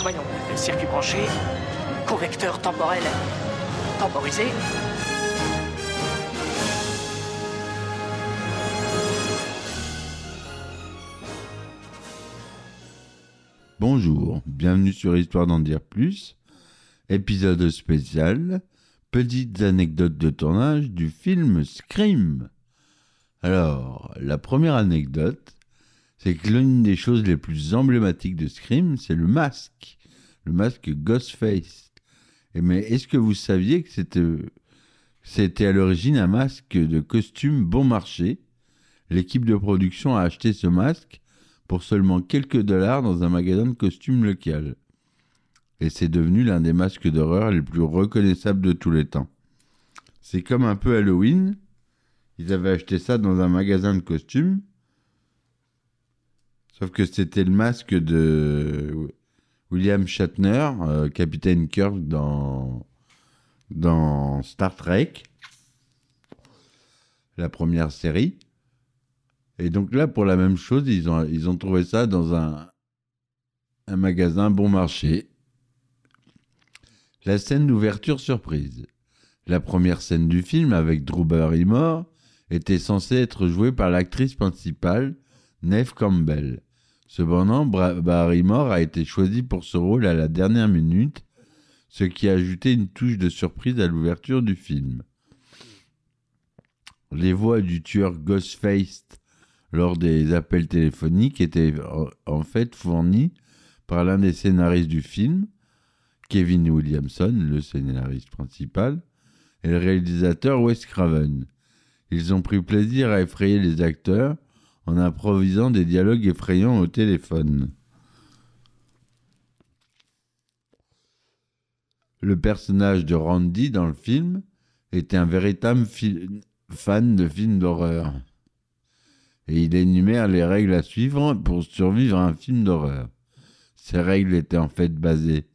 Voyons, circuit branché, convecteur temporel temporisé. Bonjour, bienvenue sur Histoire d'en dire plus, épisode spécial, petites anecdotes de tournage du film Scream. Alors, la première anecdote, c'est que l'une des choses les plus emblématiques de Scream, c'est le masque, le masque Ghostface. Mais est-ce que vous saviez que c'était, c'était à l'origine un masque de costume bon marché? L'équipe de production a acheté ce masque pour seulement quelques dollars dans un magasin de costumes local. Et c'est devenu l'un des masques d'horreur les plus reconnaissables de tous les temps. C'est comme un peu Halloween. Ils avaient acheté ça dans un magasin de costumes. Sauf que c'était le masque de William Shatner, euh, capitaine Kirk dans, dans Star Trek, la première série. Et donc là, pour la même chose, ils ont, ils ont trouvé ça dans un, un magasin bon marché. La scène d'ouverture surprise. La première scène du film avec Drew Barrymore était censée être jouée par l'actrice principale, Neve Campbell. Cependant, Barrymore a été choisie pour ce rôle à la dernière minute, ce qui a ajouté une touche de surprise à l'ouverture du film. Les voix du tueur Ghostface lors des appels téléphoniques étaient en- en fait fournies par l'un des scénaristes du film, Kevin Williamson, le scénariste principal, et le réalisateur Wes Craven. Ils ont pris plaisir à effrayer les acteurs en improvisant des dialogues effrayants au téléphone. Le personnage de Randy dans le film était un véritable fan de films d'horreur. Et il énumère les règles à suivre pour survivre à un film d'horreur. Ces règles étaient en fait basées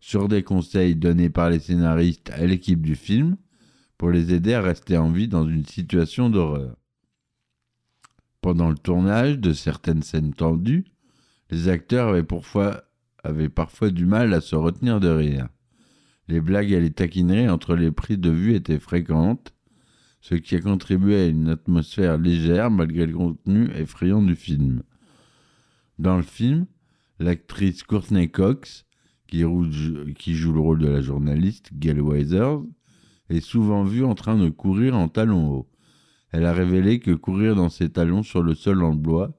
sur des conseils donnés par les scénaristes à l'équipe du film pour les aider à rester en vie dans une situation d'horreur. Pendant le tournage de certaines scènes tendues, les acteurs avaient parfois, du mal à se retenir de rire. Les blagues et les taquineries entre les prises de vue étaient fréquentes, ce qui a contribué à une atmosphère légère malgré le contenu effrayant du film. Dans le film, l'actrice Courtney Cox, qui joue le rôle de la journaliste Gail Weathers, est souvent vue en train de courir en talons hauts. Elle a révélé que courir dans ses talons sur le sol en bois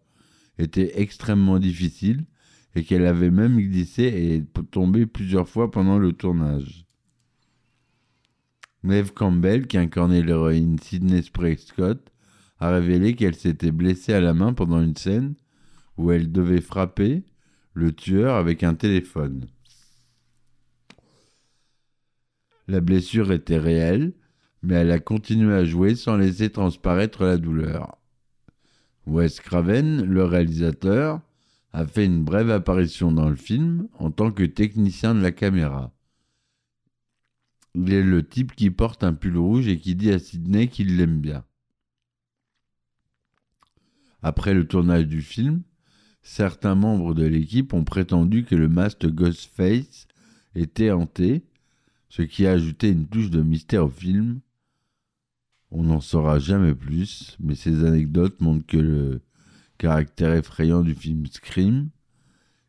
était extrêmement difficile et qu'elle avait même glissé et est tombée plusieurs fois pendant le tournage. Neve Campbell, qui incarnait l'héroïne Sydney Prescott, a révélé qu'elle s'était blessée à la main pendant une scène où elle devait frapper le tueur avec un téléphone. La blessure était réelle, mais elle a continué à jouer sans laisser transparaître la douleur. Wes Craven, le réalisateur, a fait une brève apparition dans le film en tant que technicien de la caméra. Il est le type qui porte un pull rouge et qui dit à Sidney qu'il l'aime bien. Après le tournage du film, certains membres de l'équipe ont prétendu que le masque Ghostface était hanté, ce qui a ajouté une touche de mystère au film. On n'en saura jamais plus, mais ces anecdotes montrent que le caractère effrayant du film Scream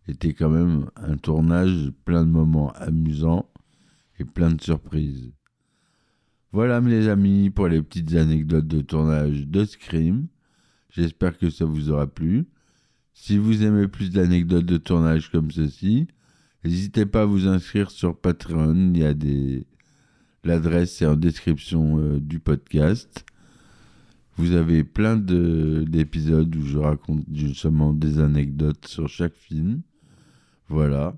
était quand même un tournage plein de moments amusants et plein de surprises. Voilà mes amis pour les petites anecdotes de tournage de Scream. J'espère que ça vous aura plu. Si vous aimez plus d'anecdotes de tournage comme ceci, n'hésitez pas à vous inscrire sur Patreon. Il y a des. L'adresse est en description euh, du podcast. Vous avez plein de- d'épisodes où je raconte justement des anecdotes sur chaque film. Voilà.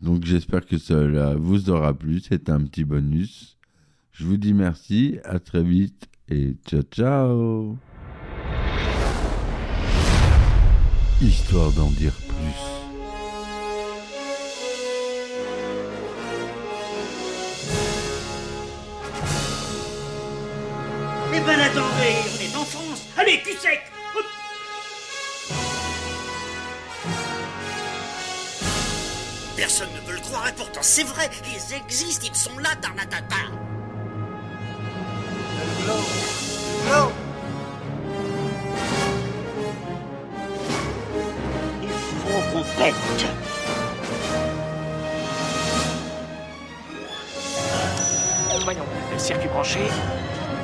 Donc j'espère que cela vous aura plu. C'est un petit bonus. Je vous dis merci, à très vite et ciao ciao. Histoire d'en dire plus. Eh ben attendez, on est en France. Allez, cul sec Hop. Personne ne veut le croire et pourtant c'est vrai, ils existent, ils sont là, Tarnatata. Il faut qu'on pète. Voyons, circuit branché,